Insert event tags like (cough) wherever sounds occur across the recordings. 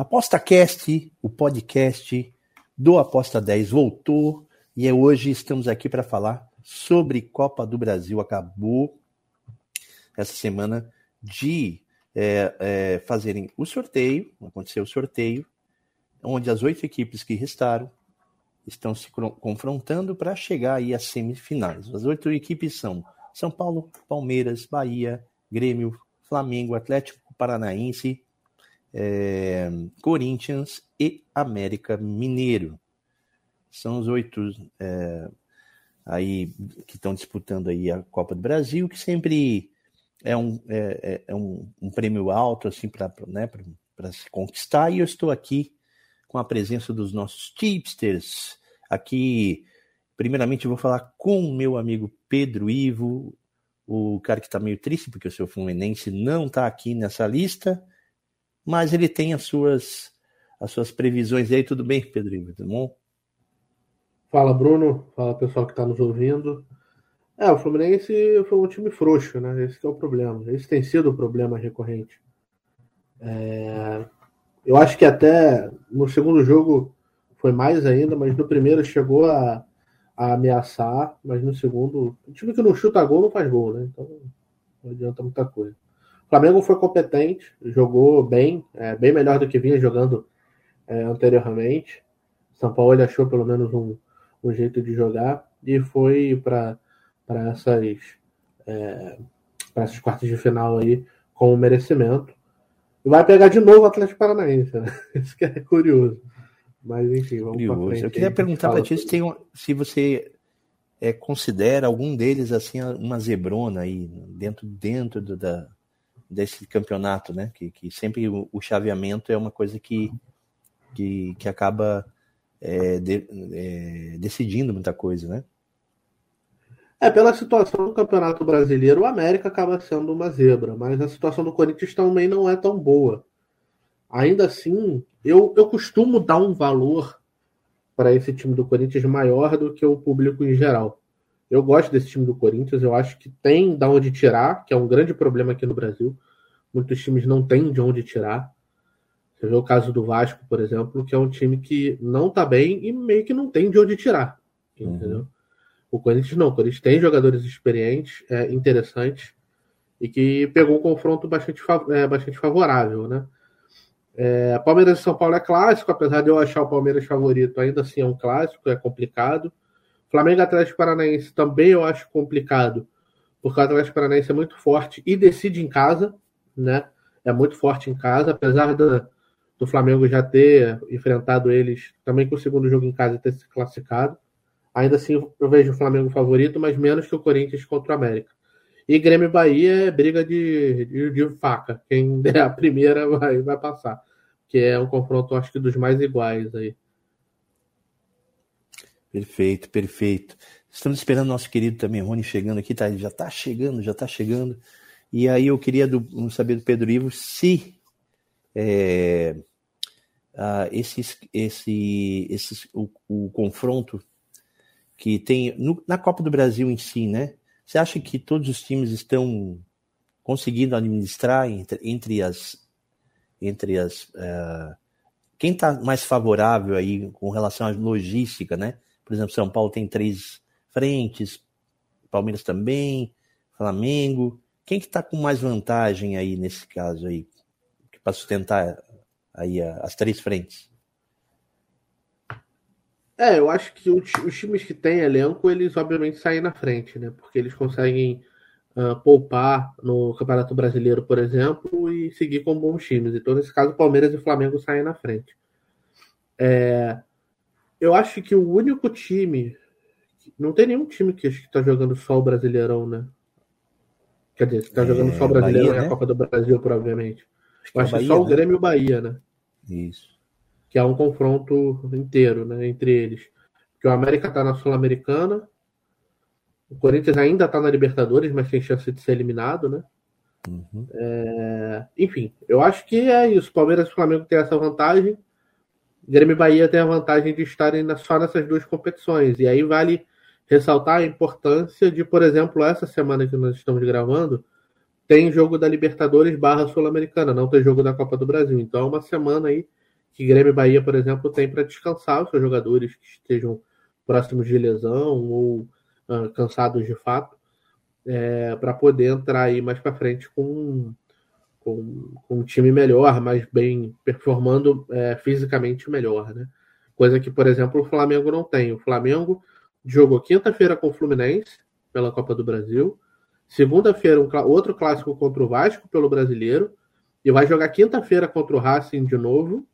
ApostaCast, o podcast do Aposta 10 voltou e é hoje estamos aqui para falar sobre Copa do Brasil. Acabou essa semana de é, é, fazerem o sorteio, aconteceu o sorteio, onde as oito equipes que restaram estão se confrontando para chegar aí às semifinais. As oito equipes são São Paulo, Palmeiras, Bahia, Grêmio, Flamengo, Atlético Paranaense, é, Corinthians e América Mineiro. São os oito é, aí que estão disputando aí a Copa do Brasil, que sempre é um, é, é, é um, um, prêmio alto assim para né, se conquistar. E eu estou aqui com a presença dos nossos tipsters. Aqui, primeiramente, eu vou falar com o meu amigo Pedro Ivo, o cara que está meio triste porque o seu Fluminense não está aqui nessa lista mas ele tem as suas as suas previsões aí. Tudo bem, Pedrinho? Tudo bom? Fala, Bruno. Fala, pessoal que está nos ouvindo. É, o Fluminense foi um time frouxo, né? Esse é o problema. Esse tem sido o problema recorrente. É... Eu acho que até no segundo jogo foi mais ainda, mas no primeiro chegou a, a ameaçar, mas no segundo. O time que não chuta gol não faz gol, né? Então não adianta muita coisa. Flamengo foi competente, jogou bem, é, bem melhor do que vinha jogando é, anteriormente. São Paulo ele achou pelo menos um, um jeito de jogar e foi para essas, é, essas quartas de final aí com o merecimento. E vai pegar de novo o Atlético Paranaense, né? (laughs) Isso que é curioso. Mas enfim, vamos para frente. Eu queria perguntar para ti se, tem, se você é, considera algum deles assim uma zebrona aí dentro, dentro do, da, desse campeonato, né? Que, que sempre o, o chaveamento é uma coisa que, que, que acaba é, de, é, decidindo muita coisa, né? É, pela situação do Campeonato Brasileiro, o América acaba sendo uma zebra, mas a situação do Corinthians também não é tão boa. Ainda assim, eu, eu costumo dar um valor para esse time do Corinthians maior do que o público em geral. Eu gosto desse time do Corinthians, eu acho que tem de onde tirar, que é um grande problema aqui no Brasil. Muitos times não têm de onde tirar. Você vê o caso do Vasco, por exemplo, que é um time que não está bem e meio que não tem de onde tirar. Entendeu? Uhum. O Corinthians não, o Corinthians tem jogadores experientes, é, interessantes, e que pegou um confronto bastante, é, bastante favorável, né? É, Palmeiras e São Paulo é clássico, apesar de eu achar o Palmeiras favorito, ainda assim é um clássico, é complicado. Flamengo Atlético Paranaense também eu acho complicado, porque o Atlético Paranaense é muito forte e decide em casa, né? É muito forte em casa, apesar do, do Flamengo já ter enfrentado eles também com o segundo jogo em casa e ter se classificado. Ainda assim, eu vejo o Flamengo favorito, mas menos que o Corinthians contra o América. E Grêmio e Bahia é briga de, de, de, faca. Quem (laughs) der a primeira vai, vai passar. Que é um confronto, acho que, dos mais iguais aí. Perfeito, perfeito. Estamos esperando nosso querido também, Rony, chegando aqui, tá, já está chegando, já está chegando. E aí eu queria do, saber do Pedro Ivo se é, uh, esses, esse, esses, o, o, confronto que tem no, na Copa do Brasil em si, né? Você acha que todos os times estão conseguindo administrar entre, entre as entre as uh, quem está mais favorável aí com relação à logística, né? Por exemplo, São Paulo tem três frentes, Palmeiras também, Flamengo. Quem que está com mais vantagem aí nesse caso aí, para sustentar aí as três frentes? É, eu acho que os, times que têm elenco, eles obviamente saem na frente, né? Porque eles conseguem uh, poupar no Campeonato Brasileiro, por exemplo, e seguir com bons times. Então, nesse caso, Palmeiras e Flamengo saem na frente. É, eu acho que o único time. Não tem nenhum time que está jogando só o Brasileirão, né? Quer dizer, que tá jogando é, só o Brasileirão Bahia, e a né? Copa do Brasil, provavelmente. Eu acho que é só o né? Grêmio e o Bahia, né? Isso. que é um confronto inteiro né, entre eles. Porque o América está na Sul-Americana, o Corinthians ainda está na Libertadores, mas tem chance de ser eliminado, né? Uhum. É... Enfim, eu acho que é isso. Palmeiras e Flamengo têm essa vantagem. Grêmio e Bahia tem a vantagem de estarem só nessas duas competições. E aí vale ressaltar a importância de, por exemplo, essa semana que nós estamos gravando, tem jogo da Libertadores barra Sul-Americana, não tem jogo da Copa do Brasil. Então é uma semana aí que Grêmio e Bahia, por exemplo, tem para descansar os seus jogadores que estejam próximos de lesão ou uh, cansados de fato, é, para poder entrar aí mais para frente com, com, com, um time melhor, mais bem performando é, fisicamente melhor, né? Coisa que, por exemplo, o Flamengo não tem. O Flamengo jogou quinta-feira com o Fluminense pela Copa do Brasil. Segunda-feira, um, outro clássico contra o Vasco pelo Brasileiro. E vai jogar quinta-feira contra o Racing de novo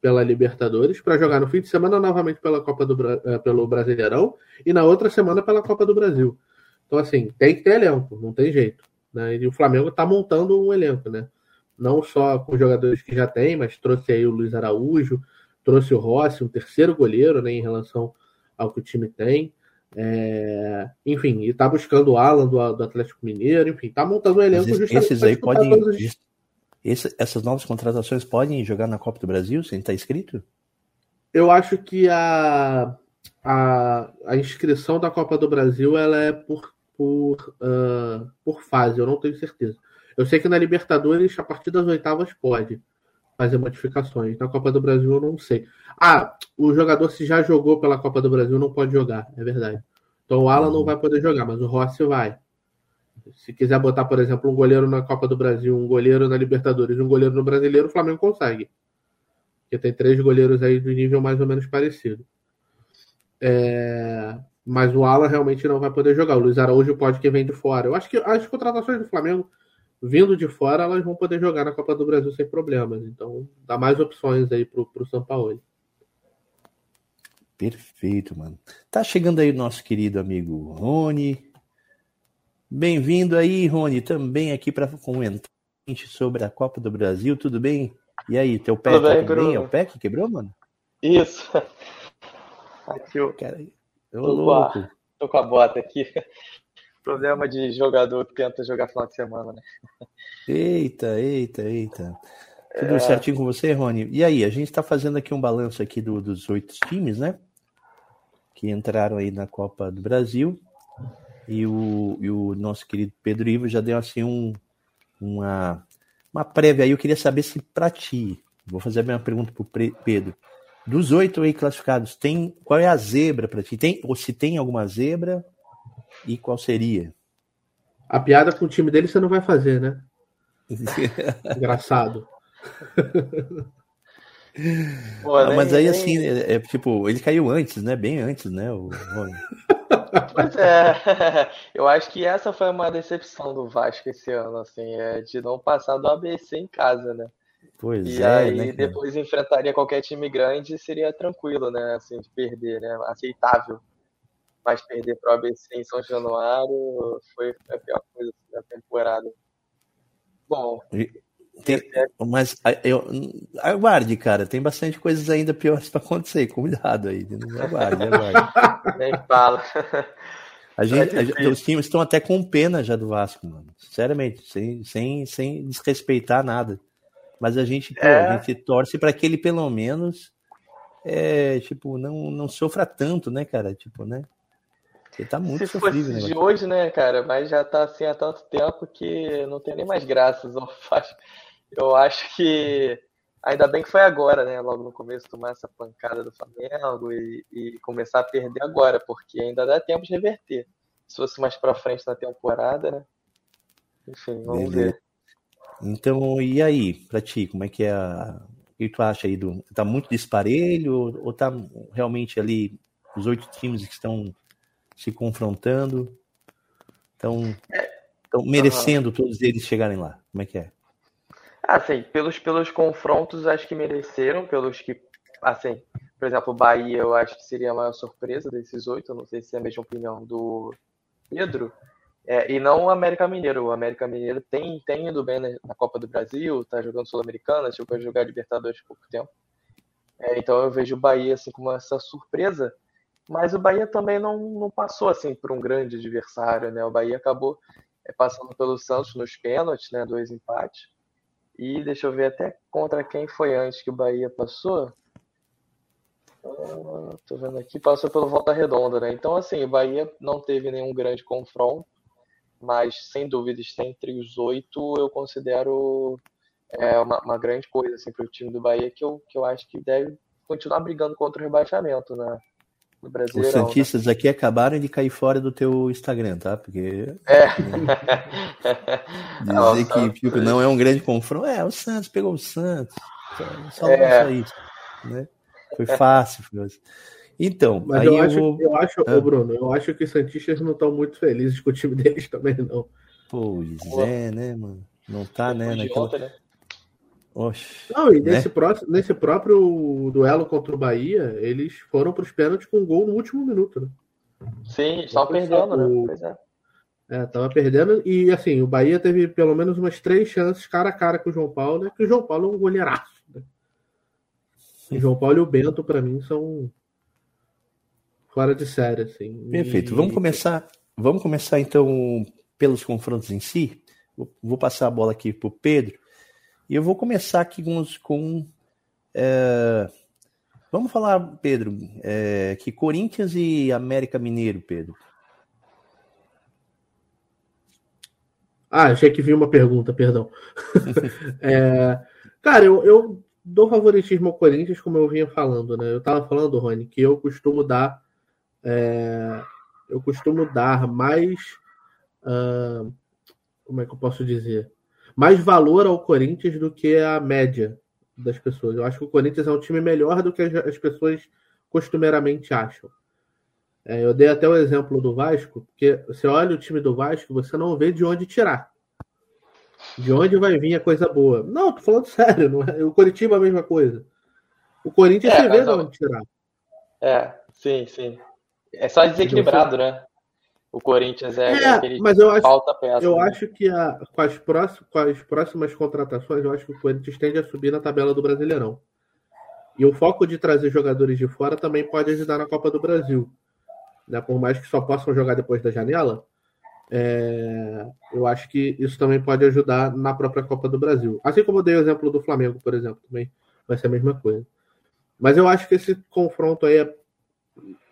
pela Libertadores, para jogar no fim de semana novamente pela Copa do uh, pelo Brasileirão e na outra semana pela Copa do Brasil. Então, assim, tem que ter elenco, não tem jeito. Né? E o Flamengo está montando um elenco, né? Não só com jogadores que já tem, mas trouxe aí o Luiz Araújo, trouxe o Rossi, um terceiro goleiro, né, em relação ao que o time tem. É... Enfim, e está buscando o Alan do, do, Atlético Mineiro, enfim, está montando um elenco Esses, justamente esses aí podem, os... Esse, essas novas contratações podem jogar na Copa do Brasil, sem estar inscrito? Eu acho que a, a, a inscrição da Copa do Brasil ela é por, por, uh, por fase, eu não tenho certeza. Eu sei que na Libertadores, a partir das oitavas, pode fazer modificações. Na Copa do Brasil, eu não sei. Ah, o jogador, se já jogou pela Copa do Brasil, não pode jogar, é verdade. Então o Alan não uhum. vai poder jogar, mas o Rossi vai. Se quiser botar, por exemplo, um goleiro na Copa do Brasil, um goleiro na Libertadores, um goleiro no Brasileiro, o Flamengo consegue. Porque tem três goleiros aí do nível mais ou menos parecido. É... Mas o Alan realmente não vai poder jogar. O Luiz Araújo pode que vem de fora. Eu acho que as contratações do Flamengo vindo de fora, elas vão poder jogar na Copa do Brasil sem problemas. Então, dá mais opções aí pro, pro São Paulo. Perfeito, mano. Tá chegando aí o nosso querido amigo Rony. Bem-vindo aí, Rony, também aqui para comentar sobre a Copa do Brasil. Tudo bem? E aí, teu pé tudo bem, bem? É o pé que quebrou, mano? Isso. (laughs) Aqui o. Cara, eu tô, louco. tô com a bota aqui. (laughs) Problema de jogador que tenta jogar final de semana, né? Eita, eita, eita. Tudo é... certinho com você, Rony? E aí, a gente está fazendo aqui um balanço aqui do, dos oito times, né? Que entraram aí na Copa do Brasil. E o, e o nosso querido Pedro Ivo já deu assim um, uma, uma prévia aí. Eu queria saber se para ti, vou fazer a mesma pergunta para o Pedro. Dos oito aí classificados, tem qual é a zebra para ti? Tem, ou se tem alguma zebra e qual seria? A piada com o time dele você não vai fazer, né? (laughs) Engraçado. Pô, ah, mas aí assim, é, é, tipo, ele caiu antes, né? Bem antes, né? O Pois é, (laughs) eu acho que essa foi uma decepção do Vasco esse ano, assim, é de não passar do ABC em casa, né? Pois e é. aí né, depois enfrentaria qualquer time grande seria tranquilo, né? Assim, de perder, né? Aceitável. Mas perder para o ABC em São Januário foi a pior coisa da temporada. Bom. Tem, mas eu, aguarde, cara. Tem bastante coisas ainda piores para acontecer. Cuidado aí. Aguarde, aguarde. (laughs) Nem fala. A gente, a, os times estão até com pena já do Vasco, mano. Sinceramente, sem, sem, sem desrespeitar nada. Mas a gente, pô, é. a gente torce para que ele pelo menos é, tipo, não, não sofra tanto, né, cara? Tipo, né? Ele tá muito Se fosse né, de hoje, né, cara? Mas já tá assim há tanto tempo que não tem nem mais graças. (laughs) Eu acho que ainda bem que foi agora, né? Logo no começo tomar essa pancada do Flamengo e, e começar a perder agora, porque ainda dá tempo de reverter. Se fosse mais para frente na temporada, né? Enfim, vamos Beleza. ver. Então, e aí, pra ti, como é que é a... O que tu acha aí do. Tá muito disparelho ou tá realmente ali os oito times que estão se confrontando? Estão, estão merecendo uhum. todos eles chegarem lá? Como é que é? Assim, pelos, pelos confrontos, acho que mereceram, pelos que, assim, por exemplo, o Bahia, eu acho que seria a maior surpresa desses oito, não sei se é a mesma opinião do Pedro, é, e não o América Mineiro. O América Mineiro tem, tem ido bem na, na Copa do Brasil, tá jogando Sul-Americana, chegou a jogar Libertadores há pouco tempo. É, então eu vejo o Bahia assim como essa surpresa, mas o Bahia também não, não passou assim por um grande adversário, né? O Bahia acabou é, passando pelo Santos nos pênaltis, né? Dois empates. E deixa eu ver até contra quem foi antes que o Bahia passou. Ah, tô vendo aqui, passou pelo Volta Redonda, né? Então, assim, o Bahia não teve nenhum grande confronto, mas sem dúvida está entre os oito, eu considero é, uma, uma grande coisa assim, para o time do Bahia, que eu, que eu acho que deve continuar brigando contra o rebaixamento, né? No Os Santistas né? aqui acabaram de cair fora do teu Instagram, tá? Porque. É. (laughs) (laughs) Dizer que tipo, não é um grande confronto. É, o Santos pegou o Santos. Só, é. só isso. Né? Foi fácil. Foi Então, Mas eu, eu, acho, vou... eu acho, ah. ô Bruno, eu acho que os Santistas não estão muito felizes com o time (laughs) deles também, não. Pois é, né, mano? Não tá, né? Naquela... Né? Oxe, Não, e né? nesse, próximo, nesse próprio duelo contra o Bahia, eles foram para os pênaltis com um gol no último minuto, né? Sim, estavam perdendo, né? Pois é. É, tava perdendo. E assim, o Bahia teve pelo menos umas três chances cara a cara com o João Paulo, né? Que o João Paulo é um goleiraço. Né? O João Paulo e o Bento, para mim, são fora de série, assim. Perfeito. E... Vamos começar. Vamos começar então pelos confrontos em si. Vou passar a bola aqui para o Pedro. E eu vou começar aqui com. com é, vamos falar, Pedro, é, que Corinthians e América Mineiro, Pedro. Ah, achei que vi uma pergunta, perdão. (laughs) é, cara, eu, eu, dou favoritismo ao Corinthians, como eu vinha falando, né? Eu tava falando, Rony, que eu costumo dar. É, eu costumo dar mais. Uh, como é que eu posso dizer? mais valor ao Corinthians do que a média das pessoas. Eu acho que o Corinthians é um time melhor do que as pessoas costumeiramente acham. É, eu dei até o exemplo do Vasco, porque você olha o time do Vasco, você não vê de onde tirar. De onde vai vir a coisa boa. Não, tô falando sério, não é? o Coritiba é a mesma coisa. O Corinthians é, você vê de onde tirar. É, sim, sim. É só desequilibrado, né? o Corinthians é, é aquele mas eu acho, falta peça. Eu né? acho que a, com, as próximas, com as próximas contratações, eu acho que o Corinthians tende a subir na tabela do Brasileirão. E o foco de trazer jogadores de fora também pode ajudar na Copa do Brasil. Né? Por mais que só possam jogar depois da janela, é, eu acho que isso também pode ajudar na própria Copa do Brasil. Assim como eu dei o exemplo do Flamengo, por exemplo, também vai ser a mesma coisa. Mas eu acho que esse confronto aí é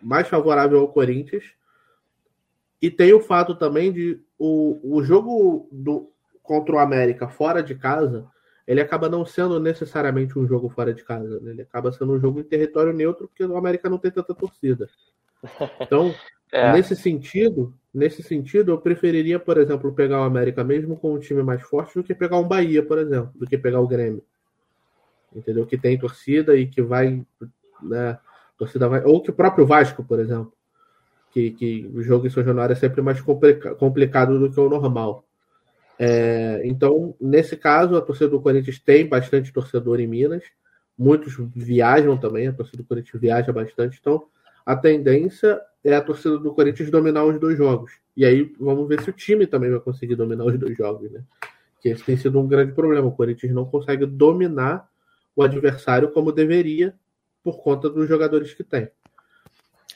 mais favorável ao Corinthians e tem o fato também de o, o jogo do, contra o América fora de casa, ele acaba não sendo necessariamente um jogo fora de casa. Né? Ele acaba sendo um jogo em território neutro, porque o América não tem tanta torcida. Então, (laughs) é. nesse sentido, nesse sentido, eu preferiria, por exemplo, pegar o América mesmo com um time mais forte do que pegar um Bahia, por exemplo, do que pegar o Grêmio. Entendeu? Que tem torcida e que vai. Né, torcida vai. Ou que o próprio Vasco, por exemplo que, que o jogo em São Januário é sempre mais complica complicado do que o normal. É, então, nesse caso, a torcida do Corinthians tem bastante torcedor em Minas, muitos viajam também, a torcida do Corinthians viaja bastante, então a tendência é a torcida do Corinthians dominar os dois jogos. E aí vamos ver se o time também vai conseguir dominar os dois jogos, né? Que esse tem sido um grande problema. O Corinthians não consegue dominar o adversário como deveria por conta dos jogadores que tem.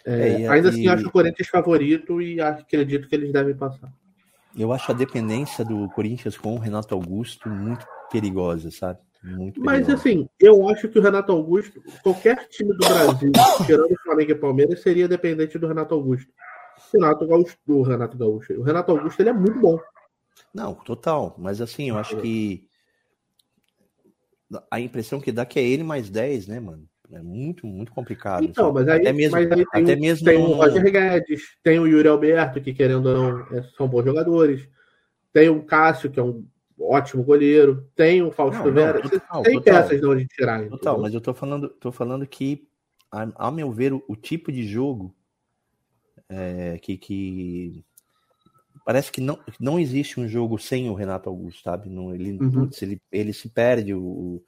É, é, ainda e, assim, acho o Corinthians favorito e acredito que eles devem passar. Eu acho a dependência do Corinthians com o Renato Augusto muito perigosa, sabe? Muito Mas assim, eu acho que o Renato Augusto, qualquer time do Brasil, (coughs) tirando o Flamengo e Palmeiras, seria dependente do Renato Augusto. O Renato Gaúcho, do Renato Gaúcho. O Renato Augusto ele é muito bom. Não, total. Mas assim, eu acho que a impressão que dá que é ele mais 10, né, mano? É muito, muito complicado. Então, mas aí, até mesmo, mas aí tem, até mesmo... tem o Roger Guedes, tem o Yuri Alberto, que querendo ou não, é, são bons jogadores. Tem o Cássio, que é um ótimo goleiro. Tem o Fausto não, Vera. Total, tem total, peças de onde tirar. Total, mas eu tô falando, tô falando que, a, a meu ver, o, o tipo de jogo é, que, que parece que não, não existe um jogo sem o Renato Augusto, sabe? Não, ele, uhum. putz, ele, ele se perde o,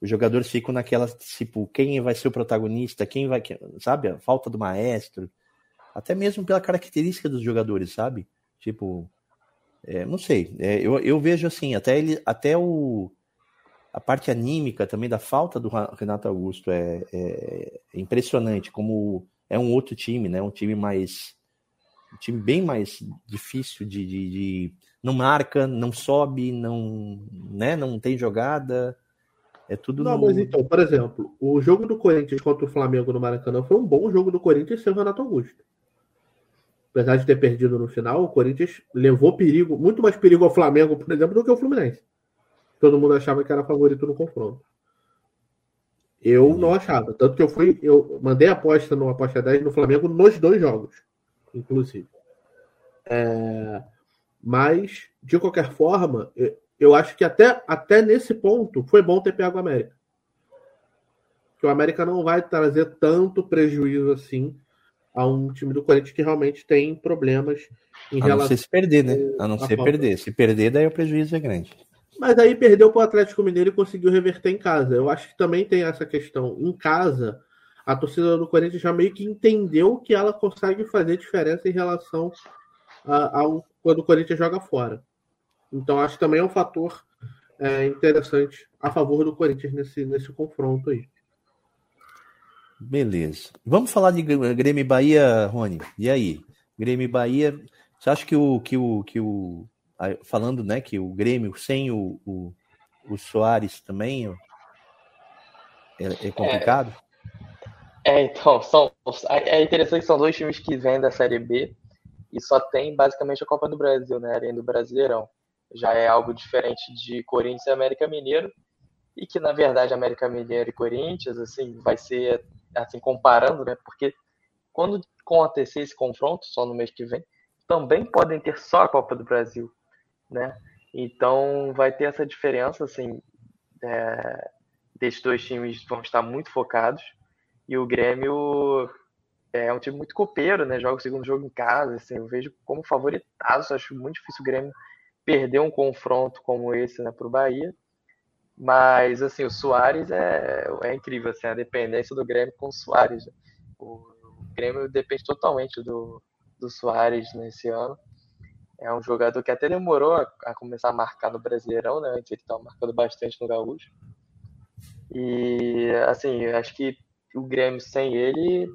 os jogadores ficam naquela, tipo, quem vai ser o protagonista, quem vai, sabe? A falta do maestro. Até mesmo pela característica dos jogadores, sabe? Tipo, é, não sei. É, eu, eu vejo assim, até ele, até o. a parte anímica também da falta do Renato Augusto é, é, é impressionante, como é um outro time, né? Um time mais. Um time bem mais difícil de, de, de, não marca, não sobe, não, né, não tem jogada. É tudo Não, no... mas então, por exemplo, o jogo do Corinthians contra o Flamengo no Maracanã foi um bom jogo do Corinthians sem o Renato Augusto. Apesar de ter perdido no final, o Corinthians levou perigo, muito mais perigo ao Flamengo, por exemplo, do que o Fluminense todo mundo achava que era favorito no confronto. Eu não achava. Tanto que eu fui, eu mandei aposta no aposta 10 no Flamengo nos dois jogos, inclusive. É, mas, de qualquer forma, eu acho que até, até nesse ponto foi bom ter pego o América. Que o América não vai trazer tanto prejuízo assim a um time do Corinthians que realmente tem problemas em a relação. A não ser se perder, né? A não ser perder. Se perder, daí o prejuízo é grande. Mas aí perdeu para o Atlético Mineiro e conseguiu reverter em casa. Eu acho que também tem essa questão. Em casa, a torcida do Corinthians já meio que entendeu que ela consegue fazer diferença em relação ao quando o Corinthians joga fora. Então acho que também é um fator é, interessante a favor do Corinthians nesse, nesse confronto aí. Beleza. Vamos falar de Grêmio Bahia, Rony. E aí? Grêmio Bahia. Você acha que o, que o, que o falando né, que o Grêmio sem o, o, o Soares também é, é complicado? É, é, então, são, é interessante que são dois times que vêm da Série B e só tem basicamente a Copa do Brasil, né, além do Brasileirão. Já é algo diferente de Corinthians e América Mineiro, e que na verdade América Mineiro e Corinthians, assim, vai ser, assim, comparando, né, porque quando acontecer esse confronto, só no mês que vem, também podem ter só a Copa do Brasil né? Então vai ter essa diferença, assim, é, desses dois times vão estar muito focados e o Grêmio é um time muito copeiro, né? Joga o segundo jogo em casa, assim, eu vejo como favoritaço, acho muito difícil o Grêmio perder um confronto como esse, né, para o Bahia. Mas assim, o Soares é, é incrível, assim, a dependência do Grêmio com o Soares. Né? O, Grêmio depende totalmente do, do Soares nesse ano. É um jogador que até demorou a, a começar a marcar no Brasileirão, né? Antes ele estava marcando bastante no Gaúcho. E, assim, acho que o Grêmio sem ele,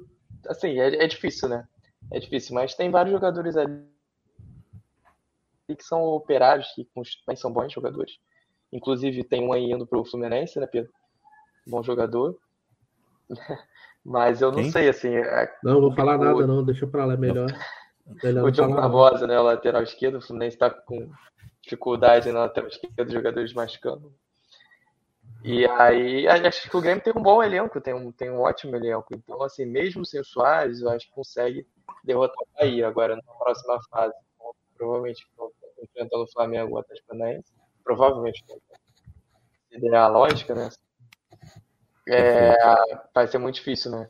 assim, é, é difícil, né? É difícil, mas tem vários jogadores ali que são operários, que também são bons jogadores. Inclusive, tem um aí indo pro Fluminense, né, Pedro? Bom jogador. (laughs) Mas eu não Quem? sei, assim. É... Não, vou falar o... nada, não. Deixa pra lá, é melhor. (laughs) o Diogo Barbosa, né, o lateral esquerdo, o Fluminense está com dificuldade na lateral esquerda, jogadores machucando. E aí, acho que o Grêmio tem um bom elenco, tem um, tem um ótimo elenco. Então, assim, mesmo sem o Soares, eu acho que consegue derrotar o Bahia agora na próxima fase. Provavelmente enfrentando o Flamengo ou Atlético Paranaense. Provavelmente. Seria a lógica, né? É, vai ser muito difícil, né?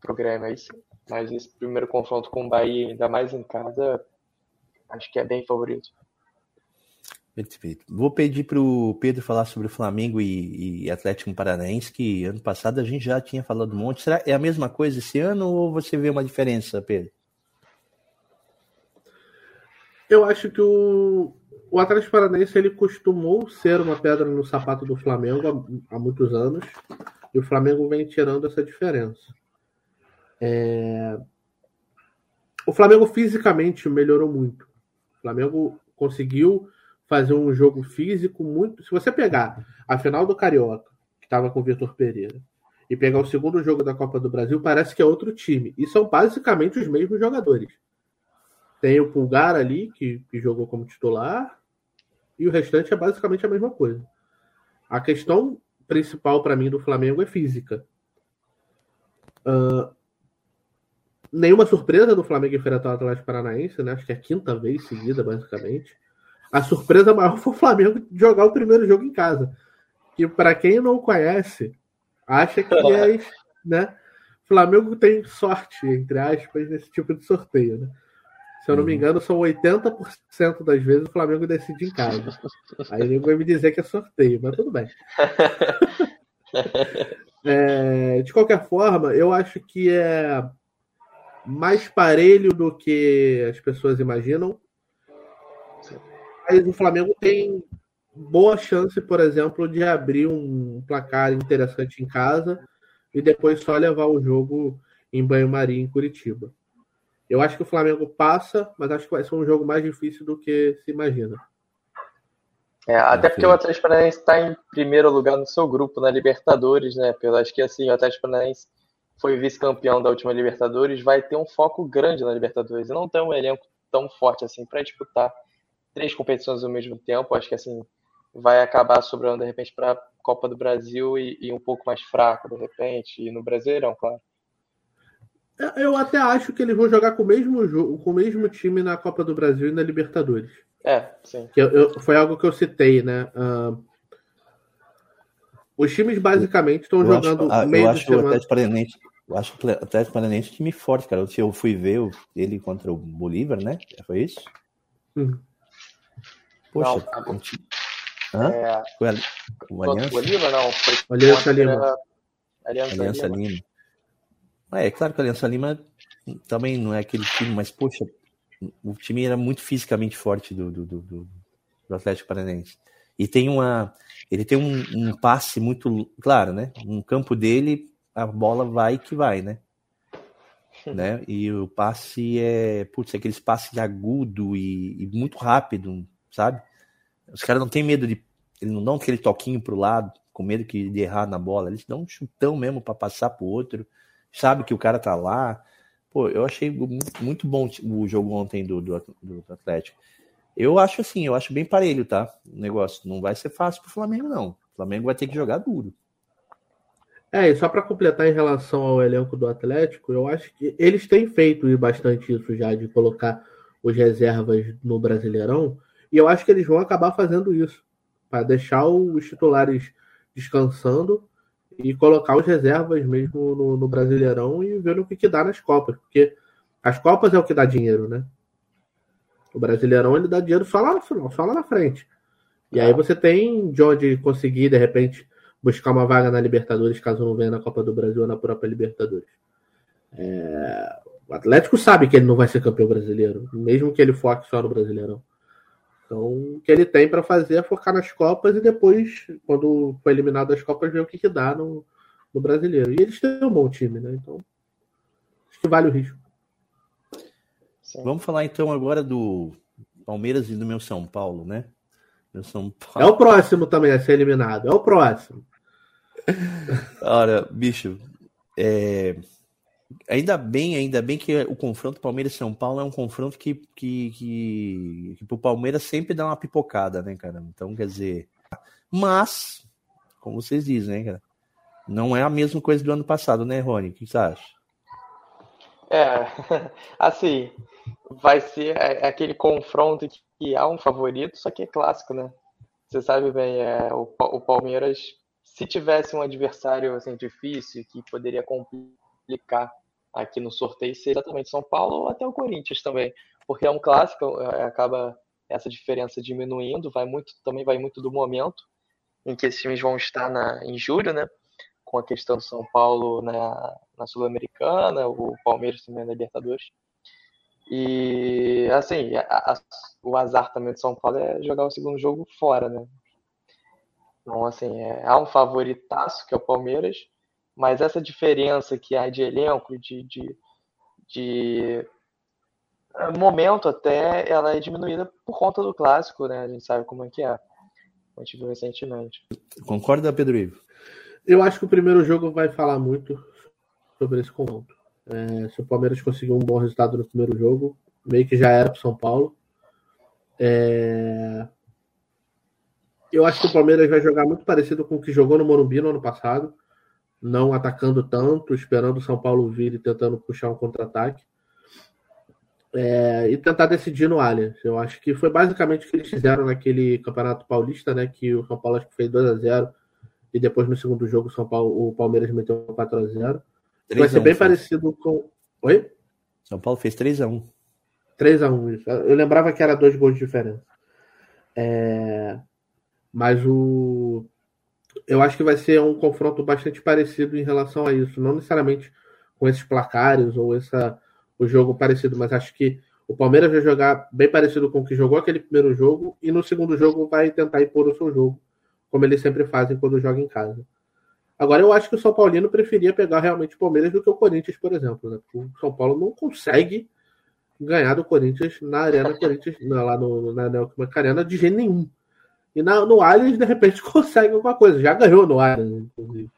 Pro Grêmio aí sim. Mas esse primeiro confronto com o Bahia, ainda mais em casa, acho que é bem favorito. Perfeito. Vou pedir para o Pedro falar sobre o Flamengo e, e, Atlético Paranaense, que ano passado a gente já tinha falado um monte. Será é a mesma coisa esse ano ou você vê uma diferença, Pedro? Eu acho que o, o Atlético Paranaense ele costumou ser uma pedra no sapato do Flamengo há, há muitos anos e o Flamengo vem tirando essa diferença. É... O Flamengo fisicamente melhorou muito. O Flamengo conseguiu fazer um jogo físico muito. Se você pegar a final do Carioca, que estava com o Vitor Pereira, e pegar o segundo jogo da Copa do Brasil, parece que é outro time. E são basicamente os mesmos jogadores. Tem o Pulgar ali, que, que jogou como titular, e o restante é basicamente a mesma coisa. A questão principal para mim do Flamengo é física. Uh, nenhuma surpresa do Flamengo enfrentar o Atlético Paranaense, né? Acho que é a quinta vez seguida, basicamente. A surpresa maior foi o Flamengo jogar o primeiro jogo em casa. Que para quem não conhece, acha que é, né? Flamengo tem sorte, entre aspas, nesse tipo de sorteio, né? Se eu não me uhum. engano, são 80% das vezes o Flamengo decide em casa. Aí ninguém vai me dizer que é sorteio, mas tudo bem. (laughs) é, de qualquer forma, eu acho que é mais parelho do que as pessoas imaginam. Mas o Flamengo tem boa chance, por exemplo, de abrir um placar interessante em casa e depois só levar o jogo em banho-maria em Curitiba. Eu acho que o Flamengo passa, mas acho que vai ser um jogo mais difícil do que se imagina. É, até porque o Atlético Paranaense está em primeiro lugar no seu grupo na Libertadores, né? Eu acho que assim, o Atlético Paranaense foi vice-campeão da última Libertadores, vai ter um foco grande na Libertadores e não tem um elenco tão forte assim para disputar três competições ao mesmo tempo. Acho que assim vai acabar sobrando de repente para a Copa do Brasil e, e, um pouco mais fraco de repente e no Brasileirão, claro. É, eu até acho que eles vão jogar com o mesmo jogo, com o mesmo time na Copa do Brasil e na Libertadores. É, sim. Que eu, eu, foi algo que eu citei, né? Uh, os times basicamente estão jogando acho, ah, meio eu acho o Atlético Paranaense, eu acho o Atlético Paranaense um time forte, cara. Eu fui ver ele contra o Bolívar, né? Foi isso? Hum. Poxa, não, um time... Hã? É... Foi o Aliança? Bolívar, não. Foi Aliança Lima. Aliança, Aliança Lima. Lima. É, claro que a Aliança Lima também não é aquele time, mas, poxa, o time era muito fisicamente forte do, do, do, do Atlético Paranaense. E tem uma. Ele tem um, um, passe muito. Claro, né? Um campo dele, a bola vai que vai, né? né? E o passe é. Putz, aqueles passes agudo e, e muito rápido, sabe? Os caras não têm medo de. Eles não dão aquele toquinho pro lado, com medo de errar na bola. Eles dão um chutão mesmo para passar pro outro. Sabe que o cara tá lá. Pô, eu achei muito bom o jogo ontem do, do, do Atlético. Eu acho assim, eu acho bem parelho, tá? O negócio não vai ser fácil pro Flamengo, não. O Flamengo vai ter que jogar duro. É, e só para completar em relação ao elenco do Atlético, eu acho que eles têm feito bastante isso já, de colocar os reservas no Brasileirão, e eu acho que eles vão acabar fazendo isso, para deixar os titulares descansando e colocar os reservas mesmo no, no Brasileirão e ver o que, que dá nas Copas, porque as Copas é o que dá dinheiro, né? O Brasileirão ele dá dinheiro só lá no final, só lá na frente. E aí você tem de onde conseguir, de repente, buscar uma vaga na Libertadores, caso não venha na Copa do Brasil ou na própria Libertadores. É... O Atlético sabe que ele não vai ser campeão brasileiro, mesmo que ele foque só no Brasileirão. Então, o que ele tem para fazer é focar nas Copas e depois, quando for eliminado das Copas, ver o que, que dá no, no brasileiro. E eles têm um bom time, né? Então, acho que vale o risco. Sim. Vamos falar então agora do Palmeiras e do meu São Paulo, né? Meu São Paulo. É o próximo também a ser eliminado. É o próximo. (laughs) Olha, bicho, é, Ainda bem, ainda bem que o confronto Palmeiras-São Paulo é um confronto que, que, que, que pro Palmeiras sempre dá uma pipocada, né, cara? Então, quer dizer. Mas, como vocês dizem, né, cara? Não é a mesma coisa do ano passado, né, Rony? O que você acha? É, (laughs) assim, vai ser aquele confronto que há um favorito, só que é clássico, né? Você sabe bem, é, o, o Palmeiras, se tivesse um adversário assim, difícil que poderia complicar aqui no sorteio ser exatamente São Paulo ou até o Corinthians também, porque é um clássico, é, acaba essa diferença diminuindo, vai muito também vai muito do momento em que esses times vão estar na, em julho, né? Com a questão do São Paulo na, na Sul-Americana, o Palmeiras também na Libertadores. E assim, a, a, o azar também do São Paulo é jogar o segundo jogo fora, né? Então, assim, é, há um favoritaço que é o Palmeiras, mas essa diferença que há de elenco, de, de, de é, momento até, ela é diminuída por conta do clássico, né? A gente sabe como é que é. A gente viu recentemente. Concorda, Pedro Ivo? Eu acho que o primeiro jogo vai falar muito sobre esse confronto. É, se o Palmeiras conseguir um bom resultado no primeiro jogo, meio que já era para São Paulo. É... Eu acho que o Palmeiras vai jogar muito parecido com o que jogou no Morumbi no ano passado não atacando tanto, esperando o São Paulo vir e tentando puxar um contra-ataque. É, e tentar decidir no Allianz. Eu acho que foi basicamente o que eles fizeram naquele Campeonato Paulista, né? Que o São Paulo acho que fez 2 a 0 e depois no segundo jogo o São Paulo, o Palmeiras meteu 4 a 0 Vai ser bem foi. parecido com. Oi? São Paulo fez 3 a 1 3 a 1 isso. Eu lembrava que era dois gols de diferença. É... Mas o eu acho que vai ser um confronto bastante parecido em relação a isso. Não necessariamente com esses placares ou essa, o jogo parecido, mas acho que O Palmeiras vai jogar bem parecido com o que jogou aquele primeiro jogo, e no segundo jogo vai tentar impor o seu jogo, como eles sempre fazem quando jogam em casa. Agora, eu acho que o São Paulino preferia pegar realmente o Palmeiras do que o Corinthians, por exemplo. Né? O São Paulo não consegue ganhar do Corinthians na Arena Corinthians, lá no, na Neoquímica Arena de jeito nenhum. E na, no Allianz, de repente, (laughs) consegue alguma coisa. Já ganhou no Allianz, inclusive.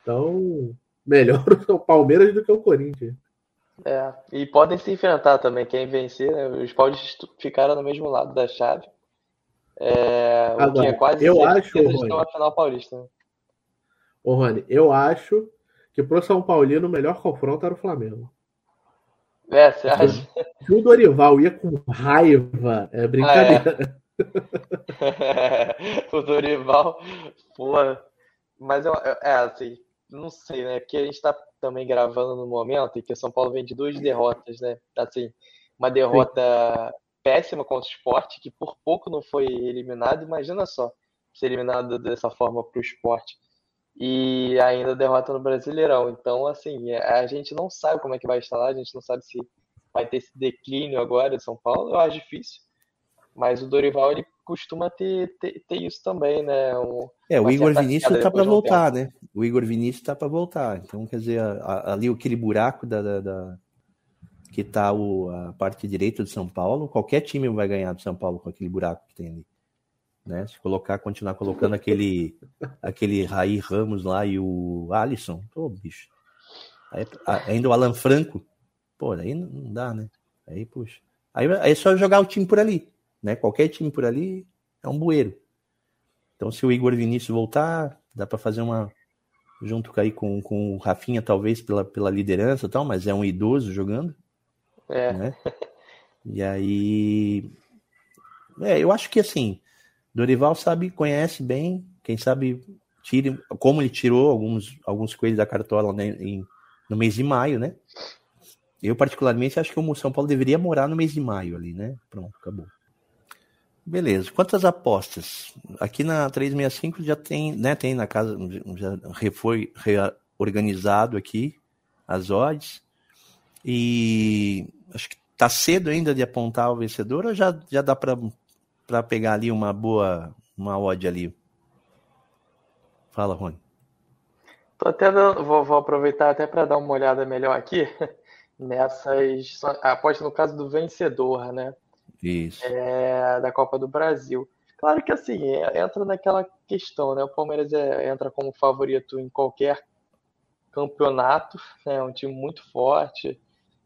Então, melhor (laughs) o Palmeiras do que o Corinthians. É, e podem se enfrentar também. Quem vencer, né? os paulistas ficaram no mesmo lado da chave. É, Agora, o que é quase eu acho, estão final paulista. Né? Ô, Rony, eu acho que pro São Paulino o melhor confronto era o Flamengo. É, você acha? Se o Dorival ia com raiva, é brincadeira. Ah, é. (laughs) o Dorival, pô, mas eu, é assim, não sei, né? Porque a gente tá também gravando no momento em que o São Paulo vem de duas derrotas, né? Assim, uma derrota Sim. péssima contra o esporte, que por pouco não foi eliminado. Imagina só ser eliminado dessa forma para o esporte e ainda derrota no Brasileirão. Então, assim, é, a gente não sabe como é que vai estar lá, a gente não sabe se vai ter esse declínio agora de São Paulo, eu acho difícil. Mas o Dorival, ele costuma ter, ter, ter isso também, né? Um, é, o Igor Vinícius tá para voltar, né? O Igor Vinícius tá para voltar. Então, quer dizer, ali aquele buraco da, da, da que tá o, a parte direita do São Paulo, qualquer time vai ganhar do São Paulo com aquele buraco que tem ali né? Se colocar, continuar colocando aquele (laughs) aquele Raí Ramos lá e o Alisson, pô, bicho. Aí, ainda o Alan Franco, pô, aí não dá, né? Aí, puxa. Aí, aí é só jogar o time por ali, né? Qualquer time por ali é um bueiro. Então, se o Igor Vinícius voltar, dá para fazer uma junto aí com, com o Rafinha, talvez pela, pela liderança e tal, mas é um idoso jogando. É. Né? E aí. É, eu acho que assim, Dorival sabe, conhece bem, quem sabe tire, como ele tirou alguns, alguns coelhos da cartola né, em, no mês de maio, né? Eu, particularmente, acho que o São Paulo deveria morar no mês de maio ali, né? Pronto, acabou. Beleza. Quantas apostas? Aqui na 365 já tem, né? Tem na casa, já foi reorganizado aqui as odds. E acho que tá cedo ainda de apontar o vencedor ou já, já dá para pegar ali uma boa, uma odd ali? Fala, Rony. Tô até dando, vou, vou aproveitar até para dar uma olhada melhor aqui (laughs) nessas aposta no caso do vencedor, né? Isso. É, da Copa do Brasil. Claro que assim, é, entra naquela questão, né? O Palmeiras é, entra como favorito em qualquer campeonato, né? É um time muito forte,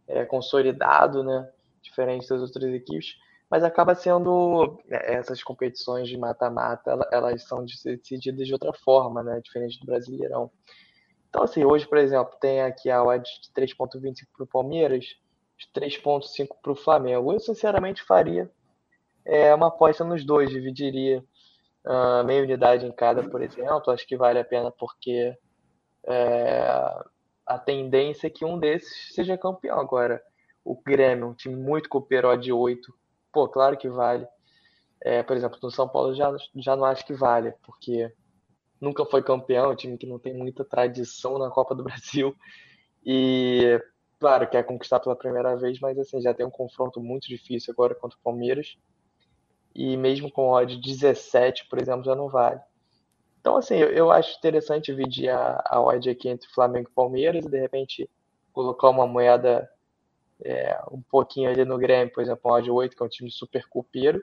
é, consolidado, né? Diferente das outras equipes mas acaba sendo é, essas competições de mata-mata, elas são decididas de outra forma, né? Diferente do Brasileirão. Então, assim, hoje, por exemplo, tem aqui a odd de 3.25 para o Palmeiras, de 3.5 para o Flamengo. Eu, sinceramente, faria é, uma aposta nos dois, dividiria uh, meia unidade em cada, por exemplo. Acho que vale a pena porque é, a tendência é que um desses seja campeão. Agora, o Grêmio, um time muito cooperó de 8, pô, claro que vale. É, por exemplo, no São Paulo já, já não acho que vale, porque nunca foi campeão, um time que não tem muita tradição na Copa do Brasil. E, claro, quer conquistar pela primeira vez, mas assim, já tem um confronto muito difícil agora contra o Palmeiras. E mesmo com odd 17, por exemplo, já não vale. Então, assim, eu, eu acho interessante dividir a, a odd aqui entre Flamengo e Palmeiras e, de repente, colocar uma moeda é, um pouquinho ali no Grêmio, por exemplo, o Odd 8, que é um time super culpeiro,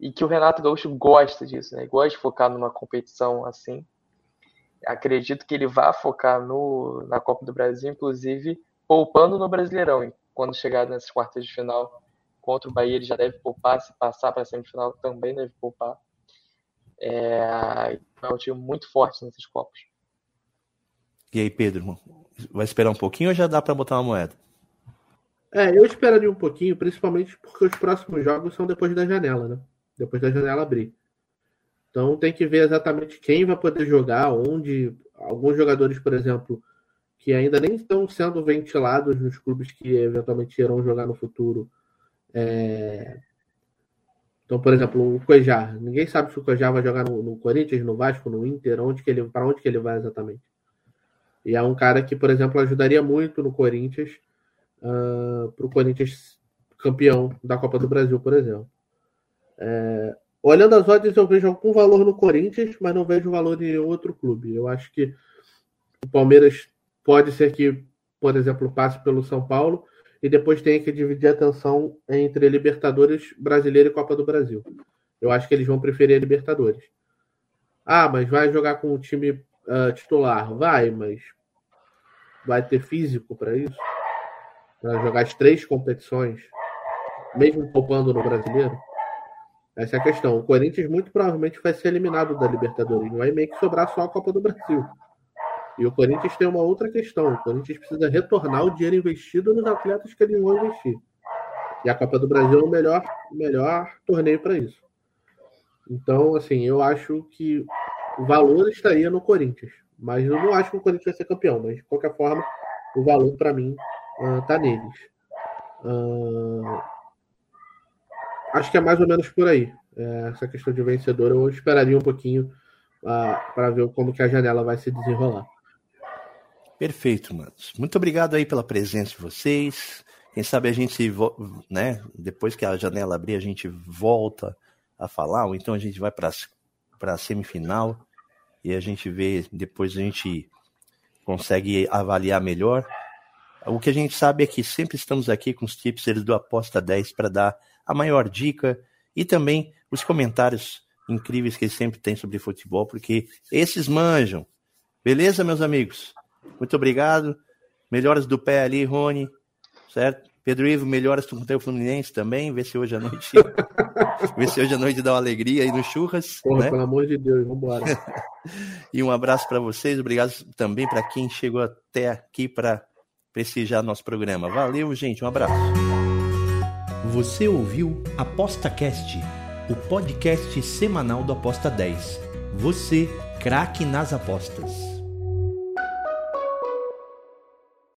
e que o Renato Gaúcho gosta disso, né? Gosta de focar numa competição assim. Acredito que ele vá focar no, na Copa do Brasil, inclusive poupando no Brasileirão. Quando chegar nessas quartas de final contra o Bahia, ele já deve poupar. Se passar para a semifinal, também deve poupar. É, é um time muito forte nessas Copas. E aí, Pedro, vai esperar um pouquinho ou já dá para botar uma moeda? É, eu esperaria um pouquinho, principalmente porque os próximos jogos são depois da janela, né? Depois da janela abrir. Então tem que ver exatamente quem vai poder jogar, onde. Alguns jogadores, por exemplo, que ainda nem estão sendo ventilados nos clubes que eventualmente irão jogar no futuro. É... Então, por exemplo, o Cuejar. Ninguém sabe se o Cuejar vai jogar no, no Corinthians, no Vasco, no Inter, onde que ele, para onde que ele vai exatamente. E é um cara que, por exemplo, ajudaria muito no Corinthians uh, ah, para o Corinthians campeão da Copa do Brasil, por exemplo. É, olhando as odds, eu vejo algum valor no Corinthians, mas não vejo valor em outro clube. Eu acho que o Palmeiras pode ser que, por exemplo, passe pelo São Paulo e depois tenha que dividir a atenção entre Libertadores Brasileiro e Copa do Brasil. Eu acho que eles vão preferir a Libertadores. Ah, mas vai jogar com o time uh, titular? Vai, mas vai ter físico para isso? Para jogar as três competições, mesmo poupando no brasileiro? Essa é a questão. O Corinthians muito provavelmente vai ser eliminado da Libertadores. Vai meio que sobrar só a Copa do Brasil. E o Corinthians tem uma outra questão. O Corinthians precisa retornar o dinheiro investido nos atletas que eles vão investir. E a Copa do Brasil é o melhor, melhor torneio para isso. Então, assim, eu acho que o valor estaria no Corinthians. Mas eu não acho que o Corinthians vai ser campeão. Mas, de qualquer forma, o valor, para mim, está uh, neles. Uh, acho que é mais ou menos por aí. É, essa questão de vencedor, eu esperaria um pouquinho uh, para ver como que a janela vai se desenrolar. Perfeito, manos. Muito obrigado aí pela presença de vocês. Quem sabe a gente, né, depois que a janela abrir, a gente volta a falar, ou então a gente vai para a semifinal e a gente vê, depois a gente consegue avaliar melhor. O que a gente sabe é que sempre estamos aqui com os tipsters do Aposta 10 para dar a maior dica e também os comentários incríveis que eles sempre têm sobre futebol, porque esses manjam. Beleza, meus amigos? Muito obrigado. Melhoras do pé ali, Rony. Certo? Pedro Ivo, melhoras com o Fluminense também. Vê se hoje à noite. (laughs) vê se hoje à noite dá uma alegria aí no churras. Porra, né? pelo amor de Deus, vambora. (laughs) e um abraço para vocês. Obrigado também para quem chegou até aqui para prestigiar nosso programa. Valeu, gente. Um abraço. Você ouviu ApostaCast, o podcast semanal do Aposta 10. Você, craque nas apostas.